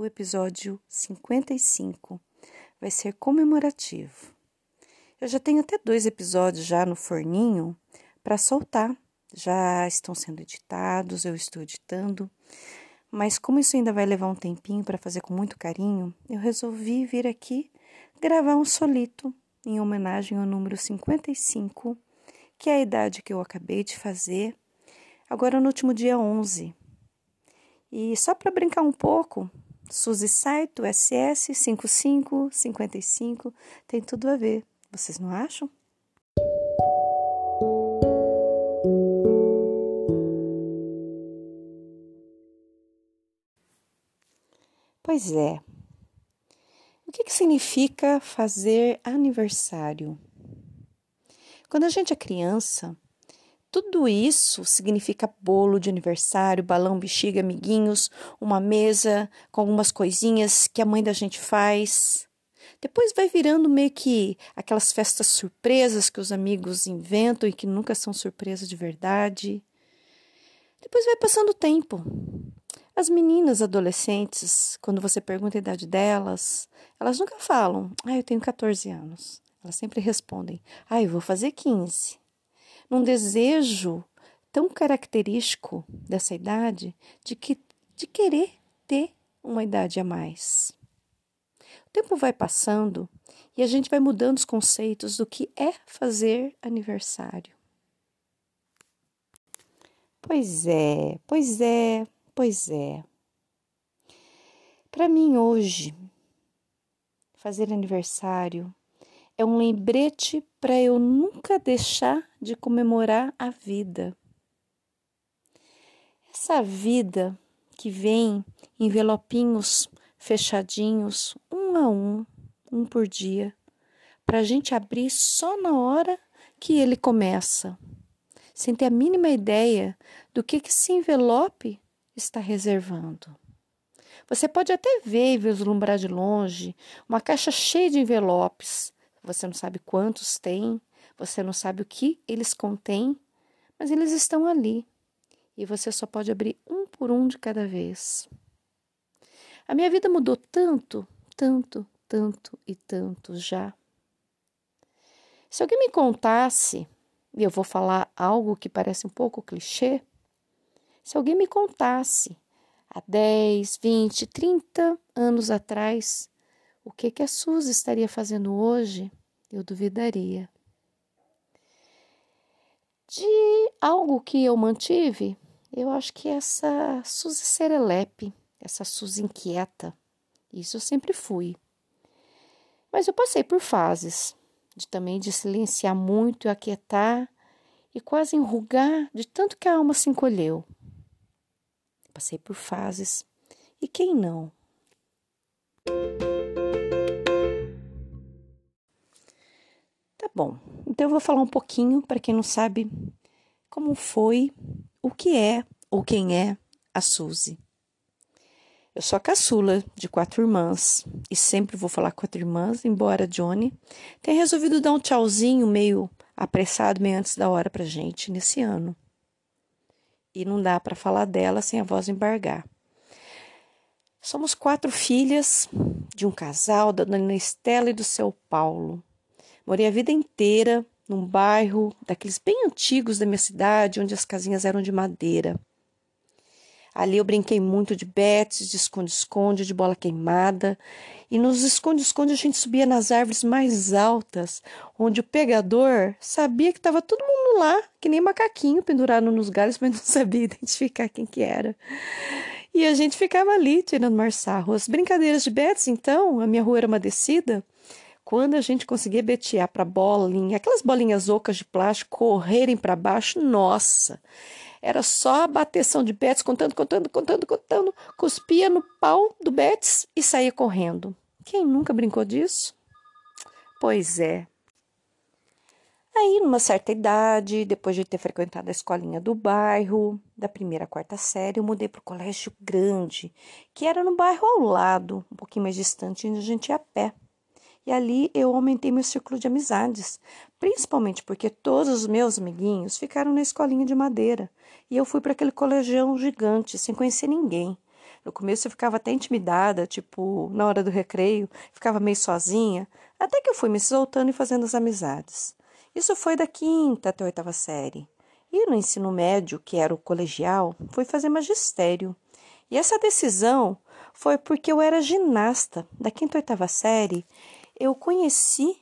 o episódio 55 vai ser comemorativo. Eu já tenho até dois episódios já no forninho para soltar. Já estão sendo editados, eu estou editando. Mas como isso ainda vai levar um tempinho para fazer com muito carinho, eu resolvi vir aqui gravar um solito em homenagem ao número 55, que é a idade que eu acabei de fazer, agora no último dia 11. E só para brincar um pouco, Suzy Saito, SS 5555, tem tudo a ver. Vocês não acham? Pois é. O que, que significa fazer aniversário? Quando a gente é criança, tudo isso significa bolo de aniversário, balão, bexiga, amiguinhos, uma mesa com algumas coisinhas que a mãe da gente faz. Depois vai virando meio que aquelas festas surpresas que os amigos inventam e que nunca são surpresas de verdade. Depois vai passando o tempo. As meninas adolescentes, quando você pergunta a idade delas, elas nunca falam, ah, eu tenho 14 anos. Elas sempre respondem, ah, eu vou fazer 15 num desejo tão característico dessa idade de que de querer ter uma idade a mais. O tempo vai passando e a gente vai mudando os conceitos do que é fazer aniversário. Pois é, pois é, pois é. Para mim hoje, fazer aniversário é um lembrete para eu nunca deixar de comemorar a vida. Essa vida que vem em envelopinhos fechadinhos, um a um, um por dia, para a gente abrir só na hora que ele começa, sem ter a mínima ideia do que, que esse envelope está reservando. Você pode até ver e vislumbrar de longe uma caixa cheia de envelopes você não sabe quantos tem, você não sabe o que eles contêm, mas eles estão ali e você só pode abrir um por um de cada vez. A minha vida mudou tanto, tanto, tanto e tanto já. Se alguém me contasse, e eu vou falar algo que parece um pouco clichê, se alguém me contasse há 10, 20, 30 anos atrás o que, que a Suzy estaria fazendo hoje, eu duvidaria. De algo que eu mantive, eu acho que essa Suzy serelepe, essa Suzy inquieta, isso eu sempre fui. Mas eu passei por fases de também de silenciar muito, aquietar e quase enrugar de tanto que a alma se encolheu. Passei por fases. E quem não? Bom, então eu vou falar um pouquinho para quem não sabe como foi, o que é ou quem é a Suzy. Eu sou a caçula de quatro irmãs e sempre vou falar quatro irmãs, embora Johnny tenha resolvido dar um tchauzinho meio apressado, meio antes da hora pra gente nesse ano. E não dá para falar dela sem a voz embargar. Somos quatro filhas de um casal da dona Estela e do seu Paulo. Morei a vida inteira num bairro daqueles bem antigos da minha cidade, onde as casinhas eram de madeira. Ali eu brinquei muito de betes, de esconde-esconde, de bola queimada. E nos esconde-esconde a gente subia nas árvores mais altas, onde o pegador sabia que estava todo mundo lá, que nem macaquinho pendurado nos galhos, mas não sabia identificar quem que era. E a gente ficava ali tirando marçarro. As brincadeiras de betes, então, a minha rua era uma descida, quando a gente conseguia betear para bolinha, aquelas bolinhas ocas de plástico correrem para baixo, nossa, Era só a bateção de Betis, contando, contando, contando, contando, cuspia no pau do Betis e saía correndo. Quem nunca brincou disso? Pois é. Aí, numa certa idade, depois de ter frequentado a escolinha do bairro, da primeira à quarta série, eu mudei para o colégio grande, que era no bairro ao lado, um pouquinho mais distante, onde a gente ia a pé. E ali eu aumentei meu círculo de amizades, principalmente porque todos os meus amiguinhos ficaram na escolinha de madeira e eu fui para aquele colegião gigante, sem conhecer ninguém. No começo eu ficava até intimidada, tipo, na hora do recreio, ficava meio sozinha, até que eu fui me soltando e fazendo as amizades. Isso foi da quinta até a oitava série. E no ensino médio, que era o colegial, fui fazer magistério. E essa decisão foi porque eu era ginasta da quinta e oitava série eu conheci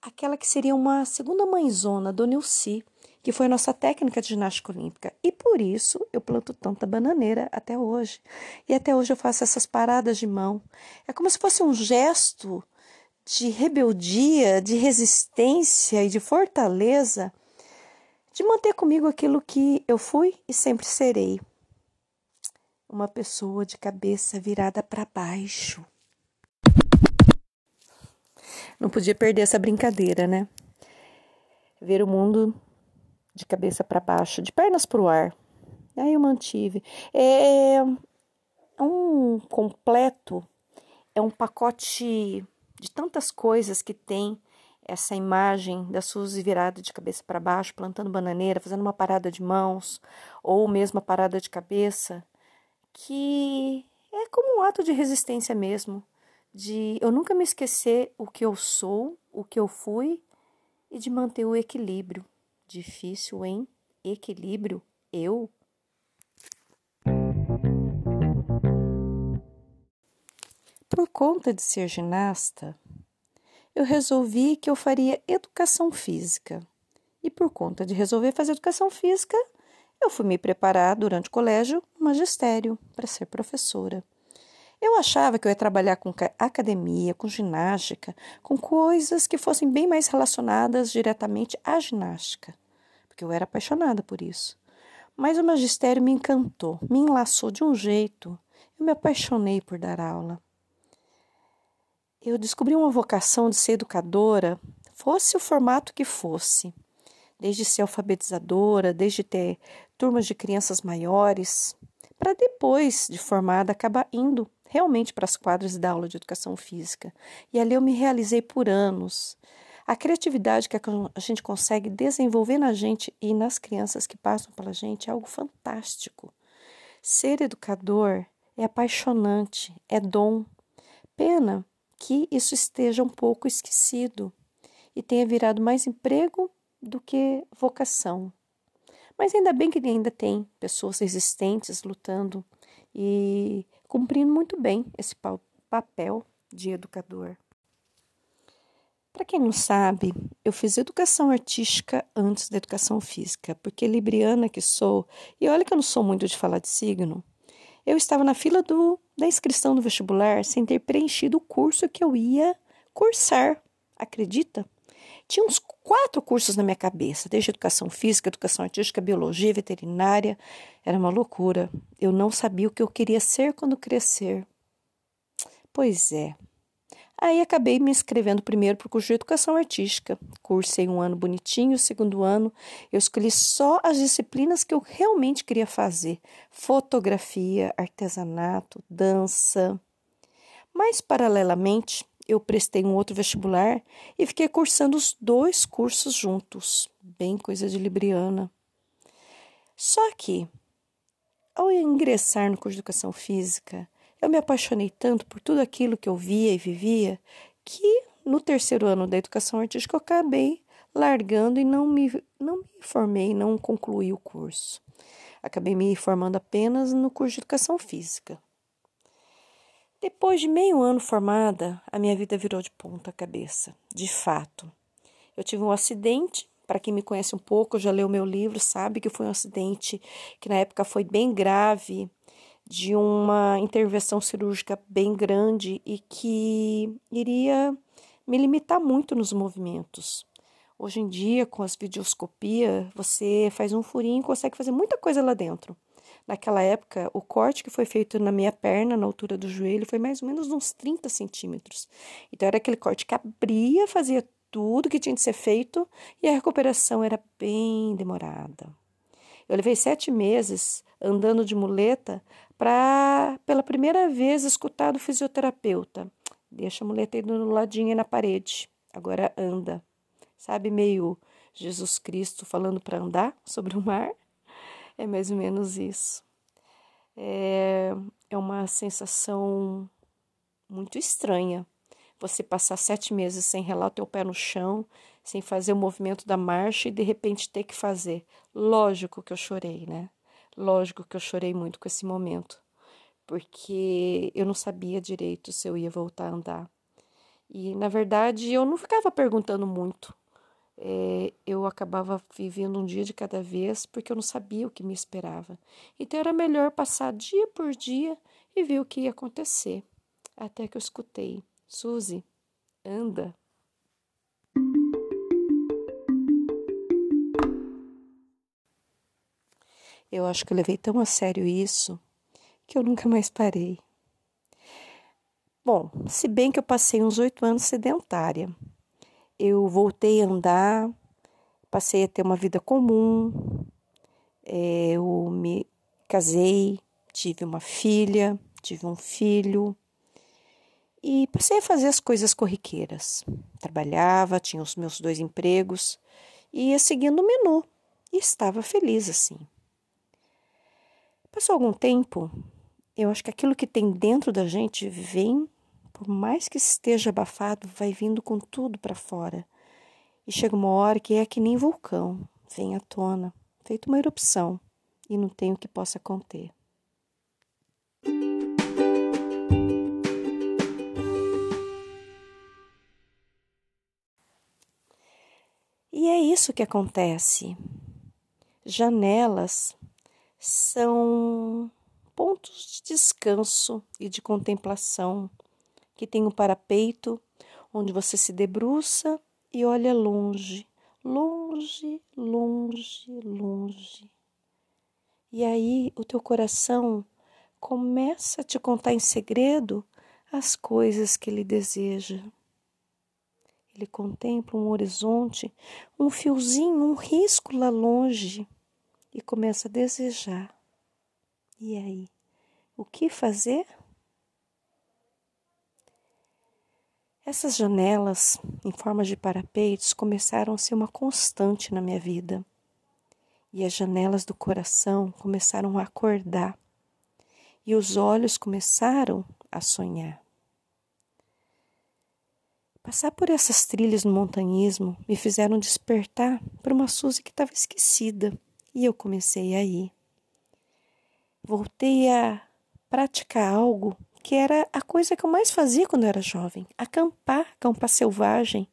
aquela que seria uma segunda mãezona, Dona Ilci, que foi a nossa técnica de ginástica olímpica. E por isso eu planto tanta bananeira até hoje. E até hoje eu faço essas paradas de mão. É como se fosse um gesto de rebeldia, de resistência e de fortaleza de manter comigo aquilo que eu fui e sempre serei. Uma pessoa de cabeça virada para baixo. Não podia perder essa brincadeira, né? Ver o mundo de cabeça para baixo, de pernas para o ar. Aí eu mantive. É um completo, é um pacote de tantas coisas que tem essa imagem da Suzy virada de cabeça para baixo, plantando bananeira, fazendo uma parada de mãos, ou mesmo a parada de cabeça, que é como um ato de resistência mesmo de eu nunca me esquecer o que eu sou, o que eu fui e de manter o equilíbrio. Difícil, hein? Equilíbrio? Eu? Por conta de ser ginasta, eu resolvi que eu faria educação física. E por conta de resolver fazer educação física, eu fui me preparar durante o colégio magistério para ser professora. Eu achava que eu ia trabalhar com academia, com ginástica, com coisas que fossem bem mais relacionadas diretamente à ginástica, porque eu era apaixonada por isso. Mas o magistério me encantou, me enlaçou de um jeito. Eu me apaixonei por dar aula. Eu descobri uma vocação de ser educadora, fosse o formato que fosse, desde ser alfabetizadora, desde ter turmas de crianças maiores, para depois de formada acabar indo realmente para as quadras da aula de educação física. E ali eu me realizei por anos. A criatividade que a gente consegue desenvolver na gente e nas crianças que passam pela gente é algo fantástico. Ser educador é apaixonante, é dom. Pena que isso esteja um pouco esquecido e tenha virado mais emprego do que vocação. Mas ainda bem que ainda tem pessoas resistentes lutando e cumprindo muito bem esse papel de educador. Para quem não sabe, eu fiz educação artística antes da educação física, porque libriana que sou, e olha que eu não sou muito de falar de signo, eu estava na fila do, da inscrição do vestibular sem ter preenchido o curso que eu ia cursar. Acredita? Tinha uns quatro cursos na minha cabeça, desde educação física, educação artística, biologia, veterinária. Era uma loucura. Eu não sabia o que eu queria ser quando crescer. Pois é. Aí acabei me inscrevendo primeiro para o curso de educação artística. Cursei um ano bonitinho, o segundo ano eu escolhi só as disciplinas que eu realmente queria fazer: fotografia, artesanato, dança. Mas, paralelamente, eu prestei um outro vestibular e fiquei cursando os dois cursos juntos. Bem coisa de libriana. Só que, ao ingressar no curso de educação física, eu me apaixonei tanto por tudo aquilo que eu via e vivia que no terceiro ano da educação artística eu acabei largando e não me, não me formei, não concluí o curso. Acabei me formando apenas no curso de educação física. Depois de meio ano formada, a minha vida virou de ponta cabeça, de fato. Eu tive um acidente, para quem me conhece um pouco, já leu meu livro, sabe que foi um acidente que na época foi bem grave, de uma intervenção cirúrgica bem grande e que iria me limitar muito nos movimentos. Hoje em dia, com as videoscopias, você faz um furinho e consegue fazer muita coisa lá dentro. Naquela época, o corte que foi feito na minha perna, na altura do joelho, foi mais ou menos uns 30 centímetros. Então, era aquele corte que abria, fazia tudo que tinha de ser feito e a recuperação era bem demorada. Eu levei sete meses andando de muleta para, pela primeira vez, escutar do fisioterapeuta. Deixa a muleta aí do ladinho na parede. Agora anda. Sabe, meio Jesus Cristo falando para andar sobre o mar? É mais ou menos isso. É, é uma sensação muito estranha você passar sete meses sem relar o teu pé no chão, sem fazer o movimento da marcha e de repente ter que fazer. Lógico que eu chorei, né? Lógico que eu chorei muito com esse momento, porque eu não sabia direito se eu ia voltar a andar. E, na verdade, eu não ficava perguntando muito. É, eu acabava vivendo um dia de cada vez porque eu não sabia o que me esperava. Então era melhor passar dia por dia e ver o que ia acontecer. Até que eu escutei: Suzy, anda. Eu acho que eu levei tão a sério isso que eu nunca mais parei. Bom, se bem que eu passei uns oito anos sedentária, eu voltei a andar, passei a ter uma vida comum, é, eu me casei, tive uma filha, tive um filho e passei a fazer as coisas corriqueiras. Trabalhava, tinha os meus dois empregos, ia seguindo o menu e estava feliz assim. Passou algum tempo, eu acho que aquilo que tem dentro da gente vem, por mais que esteja abafado, vai vindo com tudo para fora. E chega uma hora que é que nem vulcão, vem à tona, feito uma erupção, e não tem o que possa conter. E é isso que acontece. Janelas são pontos de descanso e de contemplação que tem um parapeito onde você se debruça e olha longe, longe, longe, longe. E aí o teu coração começa a te contar em segredo as coisas que ele deseja. Ele contempla um horizonte, um fiozinho, um risco lá longe e começa a desejar. E aí, o que fazer? Essas janelas em forma de parapeitos começaram a ser uma constante na minha vida. E as janelas do coração começaram a acordar. E os olhos começaram a sonhar. Passar por essas trilhas no montanhismo me fizeram despertar para uma Suzy que estava esquecida e eu comecei a ir. Voltei a praticar algo que era a coisa que eu mais fazia quando eu era jovem: acampar, acampar selvagem.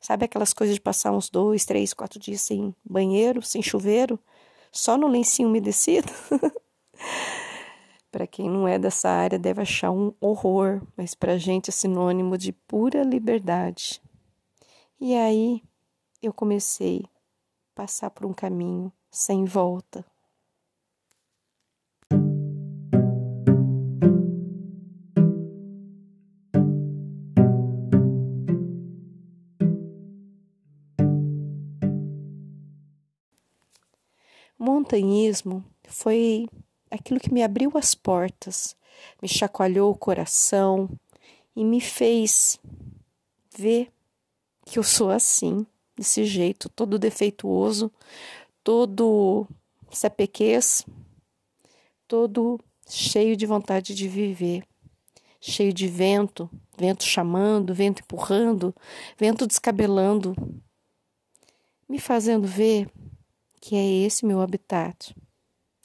Sabe aquelas coisas de passar uns dois, três, quatro dias sem banheiro, sem chuveiro, só no lencinho umedecido? para quem não é dessa área deve achar um horror, mas para a gente é sinônimo de pura liberdade. E aí eu comecei a passar por um caminho sem volta. montanhismo foi aquilo que me abriu as portas, me chacoalhou o coração e me fez ver que eu sou assim, desse jeito, todo defeituoso, todo sapequês, todo cheio de vontade de viver, cheio de vento, vento chamando, vento empurrando, vento descabelando, me fazendo ver que é esse meu habitat,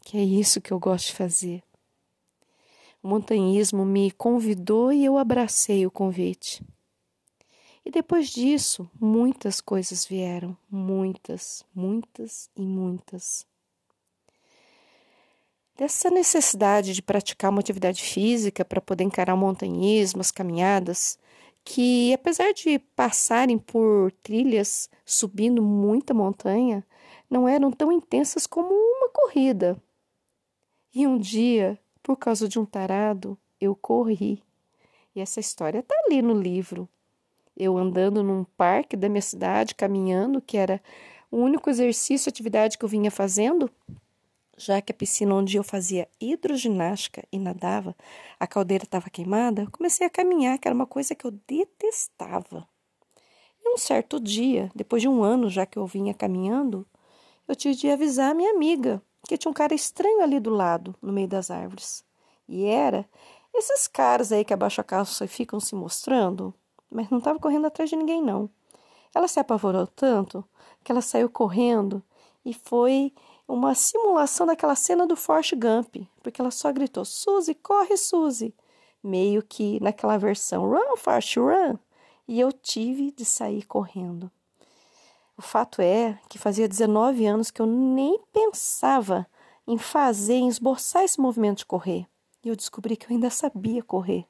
que é isso que eu gosto de fazer. O montanhismo me convidou e eu abracei o convite. E depois disso, muitas coisas vieram, muitas, muitas e muitas. Dessa necessidade de praticar uma atividade física para poder encarar o montanhismo, as caminhadas, que, apesar de passarem por trilhas subindo muita montanha, não eram tão intensas como uma corrida. E um dia, por causa de um tarado, eu corri. E essa história está ali no livro. Eu andando num parque da minha cidade, caminhando, que era o único exercício, atividade que eu vinha fazendo, já que a piscina onde eu fazia hidroginástica e nadava, a caldeira estava queimada, eu comecei a caminhar, que era uma coisa que eu detestava. E um certo dia, depois de um ano já que eu vinha caminhando, eu tive de avisar a minha amiga que tinha um cara estranho ali do lado, no meio das árvores. E era esses caras aí que abaixam a calça e ficam se mostrando, mas não estava correndo atrás de ninguém, não. Ela se apavorou tanto que ela saiu correndo e foi uma simulação daquela cena do Forrest Gump, porque ela só gritou: Suzy, corre, Suzy! Meio que naquela versão: Run, Forrest, run! E eu tive de sair correndo. O fato é que fazia 19 anos que eu nem pensava em fazer, em esboçar esse movimento de correr. E eu descobri que eu ainda sabia correr.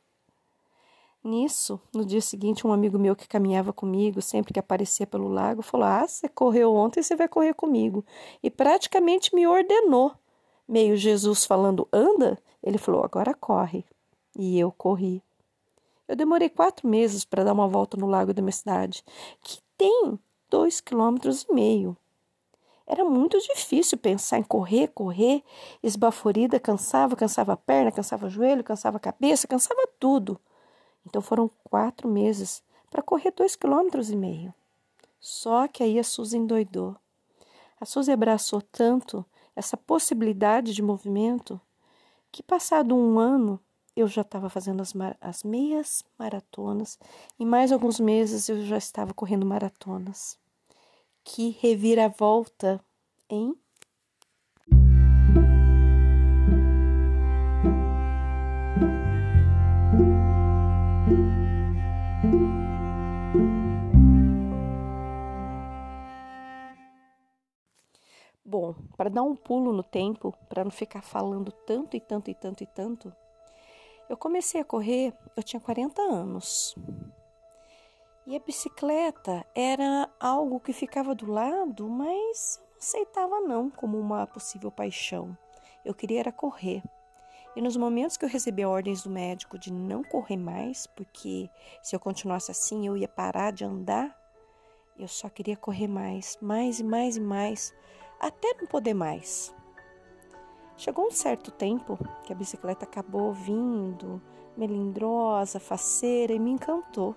Nisso, no dia seguinte, um amigo meu que caminhava comigo, sempre que aparecia pelo lago, falou: Ah, você correu ontem, você vai correr comigo. E praticamente me ordenou. Meio Jesus falando, anda, ele falou: agora corre. E eu corri. Eu demorei quatro meses para dar uma volta no lago da minha cidade, que tem dois quilômetros e meio. Era muito difícil pensar em correr, correr, esbaforida, cansava, cansava a perna, cansava o joelho, cansava a cabeça, cansava tudo. Então foram quatro meses para correr dois quilômetros e meio. Só que aí a Suzy endoidou. A Suzy abraçou tanto essa possibilidade de movimento que, passado um ano, eu já estava fazendo as, as meias maratonas e mais alguns meses eu já estava correndo maratonas. Que reviravolta, hein? Bom, para dar um pulo no tempo, para não ficar falando tanto e tanto e tanto e tanto, eu comecei a correr, eu tinha 40 anos. E a bicicleta era algo que ficava do lado, mas eu não aceitava não como uma possível paixão. Eu queria era correr. E nos momentos que eu recebi ordens do médico de não correr mais, porque se eu continuasse assim eu ia parar de andar, eu só queria correr mais, mais e mais e mais até não poder mais. Chegou um certo tempo que a bicicleta acabou vindo, melindrosa, faceira, e me encantou.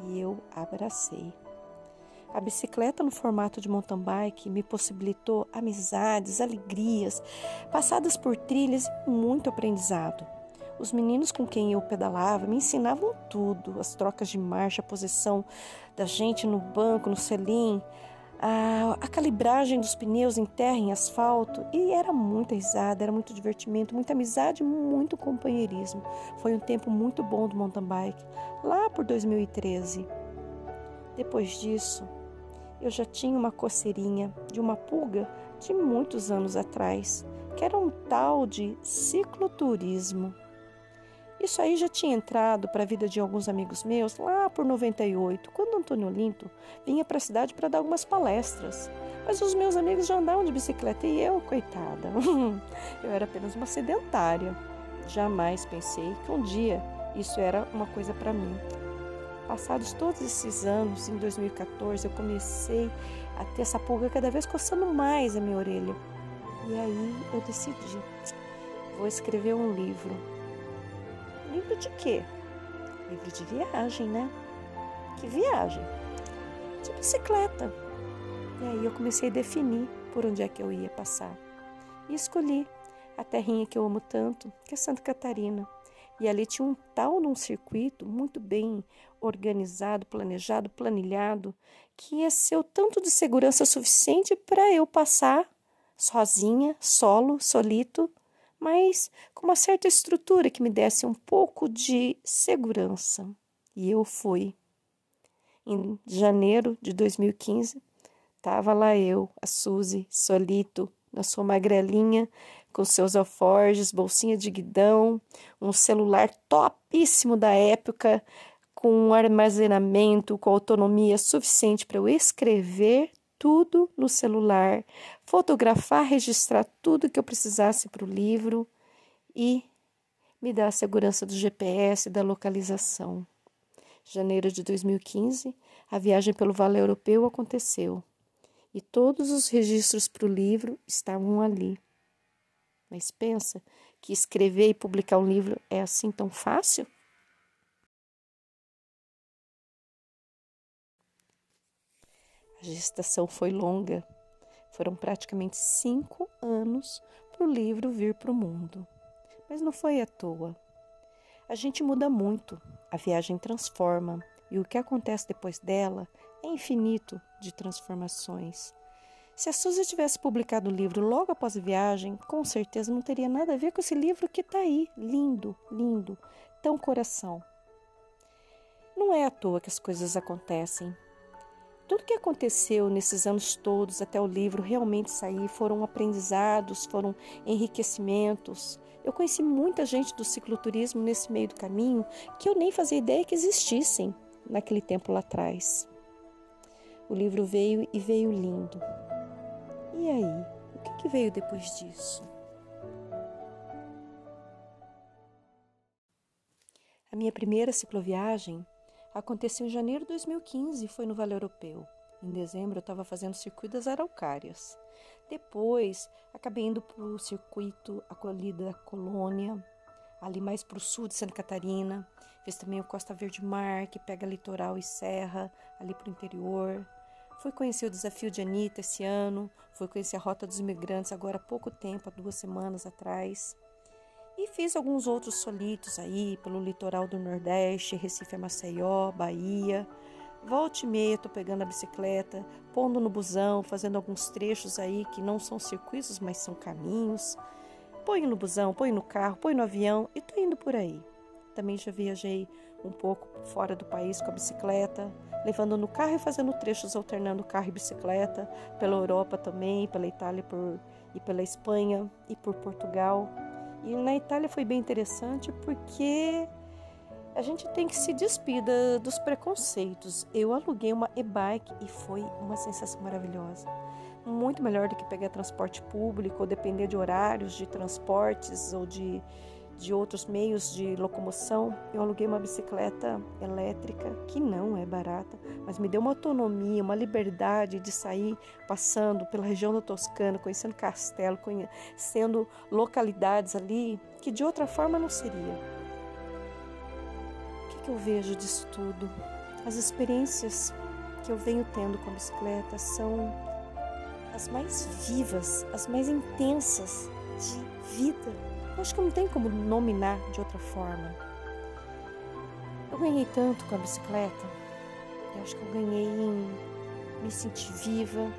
E eu abracei. A bicicleta no formato de mountain bike me possibilitou amizades, alegrias, passadas por trilhas e muito aprendizado. Os meninos com quem eu pedalava me ensinavam tudo: as trocas de marcha, a posição da gente no banco, no selim, a, a, calibragem dos pneus em terra, em asfalto, e era muita risada, era muito divertimento, muita amizade, muito companheirismo. Foi um tempo muito bom do mountain bike, lá por 2013. Depois disso, eu já tinha uma coceirinha de uma pulga de muitos anos atrás, que era um tal de cicloturismo. Isso aí já tinha entrado para a vida de alguns amigos meus lá por 98, quando Antônio Olinto vinha para a cidade para dar algumas palestras. Mas os meus amigos já andavam de bicicleta e eu, coitada, eu era apenas uma sedentária. Jamais pensei que um dia isso era uma coisa para mim. Passados todos esses anos, em 2014, eu comecei a ter essa pulga cada vez coçando mais a minha orelha. E aí eu decidi, vou escrever um livro Livro de quê? Livro de viagem, né? Que viagem? De bicicleta. E aí eu comecei a definir por onde é que eu ia passar. E escolhi a terrinha que eu amo tanto, que é Santa Catarina. E ali tinha um tal num circuito muito bem organizado, planejado, planilhado, que ia ser o tanto de segurança suficiente para eu passar sozinha, solo, solito, mas com uma certa estrutura que me desse um pouco de segurança. E eu fui. Em janeiro de 2015, estava lá eu, a Suzy, solito, na sua magrelinha, com seus alforjes, bolsinha de guidão, um celular topíssimo da época, com um armazenamento, com autonomia suficiente para eu escrever tudo no celular, fotografar, registrar tudo que eu precisasse para o livro e me dar a segurança do GPS e da localização. Janeiro de 2015, a viagem pelo Vale Europeu aconteceu e todos os registros para o livro estavam ali. Mas pensa que escrever e publicar um livro é assim tão fácil? A gestação foi longa. Foram praticamente cinco anos para o livro vir para o mundo. Mas não foi à toa. A gente muda muito, a viagem transforma, e o que acontece depois dela é infinito de transformações. Se a Suzy tivesse publicado o livro logo após a viagem, com certeza não teria nada a ver com esse livro que está aí, lindo, lindo, tão coração. Não é à toa que as coisas acontecem. Tudo que aconteceu nesses anos todos até o livro realmente sair foram aprendizados, foram enriquecimentos. Eu conheci muita gente do cicloturismo nesse meio do caminho que eu nem fazia ideia que existissem naquele tempo lá atrás. O livro veio e veio lindo. E aí, o que, que veio depois disso? A minha primeira cicloviagem aconteceu em janeiro de 2015 e foi no Vale Europeu. Em dezembro eu estava fazendo o circuito das Araucárias. Depois acabei indo para o circuito acolhida da Colônia, ali mais para o sul de Santa Catarina. Fiz também o Costa Verde Mar, que pega litoral e serra, ali para o interior. Fui conhecer o desafio de Anitta esse ano, fui conhecer a Rota dos Imigrantes agora há pouco tempo, há duas semanas atrás. E fiz alguns outros solitos aí, pelo litoral do Nordeste, Recife Maceió, Bahia. Volte e meia, tô pegando a bicicleta, pondo no busão, fazendo alguns trechos aí que não são circuitos, mas são caminhos. Põe no busão, põe no carro, põe no avião e tô indo por aí. Também já viajei um pouco fora do país com a bicicleta, levando no carro e fazendo trechos alternando carro e bicicleta, pela Europa também, pela Itália por, e pela Espanha e por Portugal. E na Itália foi bem interessante porque a gente tem que se despir dos preconceitos. Eu aluguei uma e-bike e foi uma sensação maravilhosa. Muito melhor do que pegar transporte público ou depender de horários de transportes ou de de outros meios de locomoção, eu aluguei uma bicicleta elétrica que não é barata, mas me deu uma autonomia, uma liberdade de sair passando pela região da Toscana, conhecendo castelo, conhecendo localidades ali que de outra forma não seria. O que, que eu vejo disso tudo? As experiências que eu venho tendo com a bicicleta são as mais vivas, as mais intensas de vida acho que não tem como nominar de outra forma. Eu ganhei tanto com a bicicleta. Eu acho que eu ganhei em me sentir viva,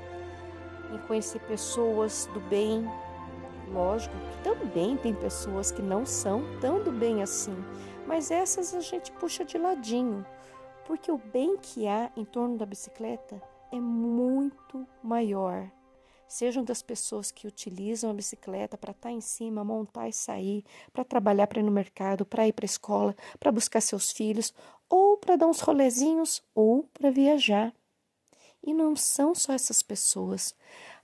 em conhecer pessoas do bem. Lógico que também tem pessoas que não são tão do bem assim, mas essas a gente puxa de ladinho, porque o bem que há em torno da bicicleta é muito maior sejam das pessoas que utilizam a bicicleta para estar tá em cima, montar e sair, para trabalhar, para ir no mercado, para ir para a escola, para buscar seus filhos, ou para dar uns rolezinhos, ou para viajar. E não são só essas pessoas.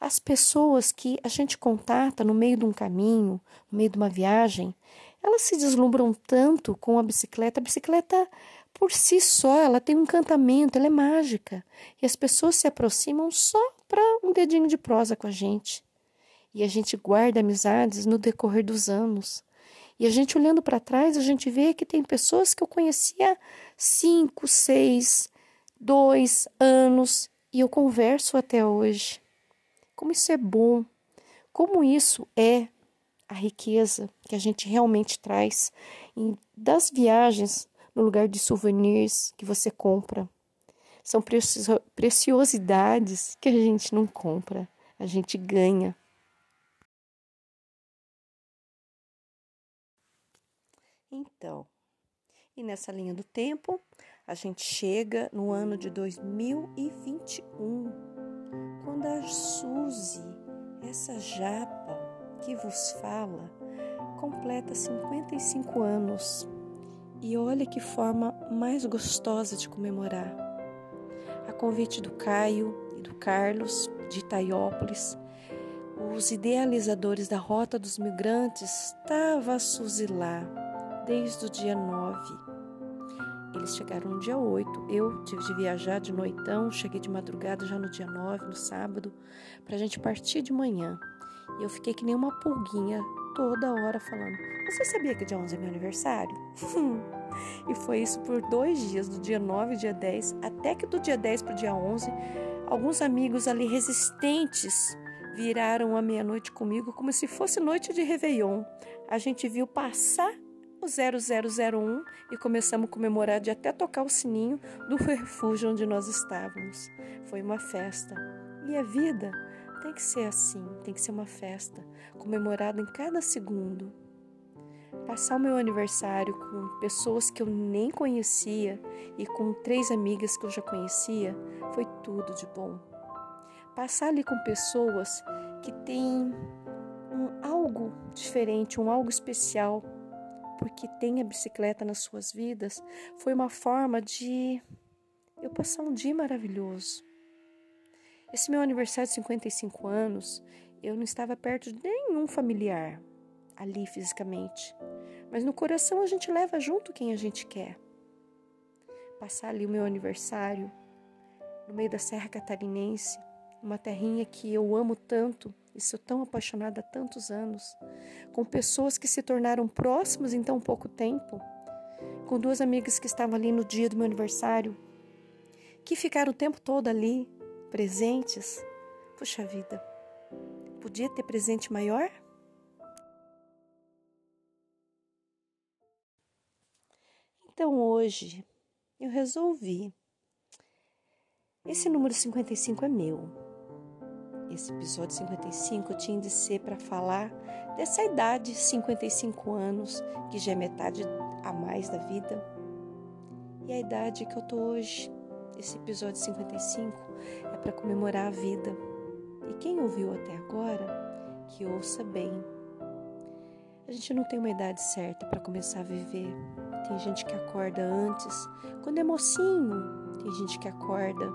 As pessoas que a gente contata no meio de um caminho, no meio de uma viagem, elas se deslumbram tanto com a bicicleta. A bicicleta por si só, ela tem um encantamento, ela é mágica. E as pessoas se aproximam só para um dedinho de prosa com a gente. E a gente guarda amizades no decorrer dos anos. E a gente olhando para trás, a gente vê que tem pessoas que eu conhecia cinco, seis, dois anos e eu converso até hoje. Como isso é bom, como isso é a riqueza que a gente realmente traz das viagens no lugar de souvenirs que você compra. São preciosidades que a gente não compra, a gente ganha. Então, e nessa linha do tempo, a gente chega no ano de 2021, quando a Suzy, essa japa que vos fala, completa 55 anos. E olha que forma mais gostosa de comemorar. A convite do Caio e do Carlos, de Itaiópolis, os idealizadores da Rota dos Migrantes Suzy lá desde o dia 9. Eles chegaram no dia 8. Eu tive de viajar de noitão, cheguei de madrugada já no dia 9, no sábado, para a gente partir de manhã. E eu fiquei que nem uma pulguinha toda hora falando: Você sabia que dia 11 é meu aniversário? e foi isso por dois dias, do dia 9 e dia 10, até que do dia 10 para o dia 11, alguns amigos ali resistentes viraram a meia-noite comigo como se fosse noite de Réveillon. A gente viu passar o 0001 e começamos a comemorar de até tocar o sininho do refúgio onde nós estávamos. Foi uma festa. E a vida tem que ser assim, tem que ser uma festa, comemorada em cada segundo. Passar o meu aniversário com pessoas que eu nem conhecia e com três amigas que eu já conhecia foi tudo de bom. Passar ali com pessoas que têm um algo diferente, um algo especial, porque tem a bicicleta nas suas vidas, foi uma forma de eu passar um dia maravilhoso. Esse meu aniversário de 55 anos, eu não estava perto de nenhum familiar ali fisicamente, mas no coração a gente leva junto quem a gente quer. Passar ali o meu aniversário no meio da Serra Catarinense, uma terrinha que eu amo tanto e sou tão apaixonada há tantos anos, com pessoas que se tornaram próximas em tão pouco tempo, com duas amigas que estavam ali no dia do meu aniversário, que ficaram o tempo todo ali, presentes. Puxa vida, podia ter presente maior? Então hoje eu resolvi. Esse número 55 é meu. Esse episódio 55 tinha de ser para falar dessa idade, 55 anos, que já é metade a mais da vida. E a idade que eu tô hoje. Esse episódio 55 é para comemorar a vida. E quem ouviu até agora, que ouça bem. A gente não tem uma idade certa para começar a viver. Tem gente que acorda antes, quando é mocinho. Tem gente que acorda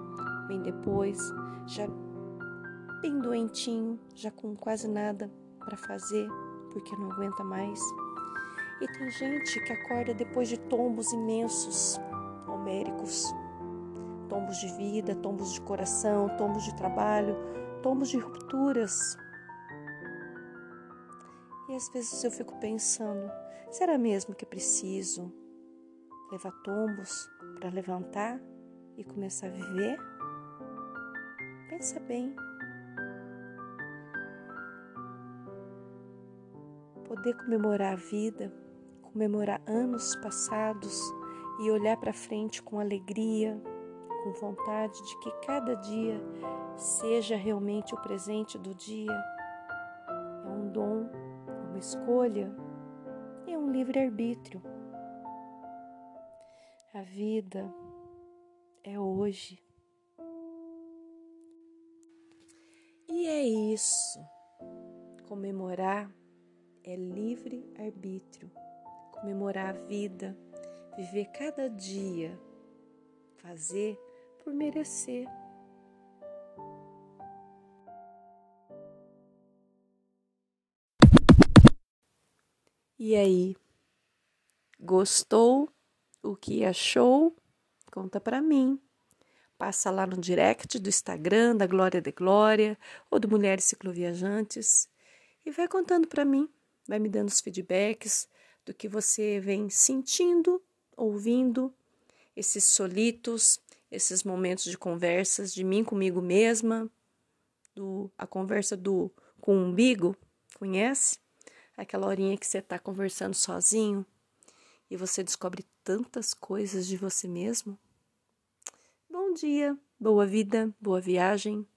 bem depois, já bem doentinho, já com quase nada para fazer, porque não aguenta mais. E tem gente que acorda depois de tombos imensos, homéricos, tombos de vida, tombos de coração, tombos de trabalho, tombos de rupturas. E às vezes eu fico pensando, será mesmo que é preciso levar tombos para levantar e começar a viver? Pensa bem. Poder comemorar a vida, comemorar anos passados e olhar para frente com alegria, com vontade de que cada dia seja realmente o presente do dia. É um dom, uma escolha, é um livre-arbítrio. A vida é hoje. E é isso. Comemorar é livre arbítrio. Comemorar a vida, viver cada dia, fazer por merecer. E aí, gostou? O que achou? Conta para mim. Passa lá no direct do Instagram da Glória de Glória ou do Mulheres Cicloviajantes e vai contando para mim, vai me dando os feedbacks do que você vem sentindo, ouvindo, esses solitos, esses momentos de conversas de mim comigo mesma, do a conversa do com o umbigo, conhece? Aquela horinha que você está conversando sozinho e você descobre tantas coisas de você mesmo? Bom dia, boa vida, boa viagem.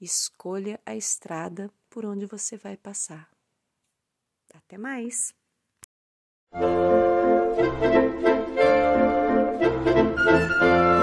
Escolha a estrada por onde você vai passar. Até mais! Música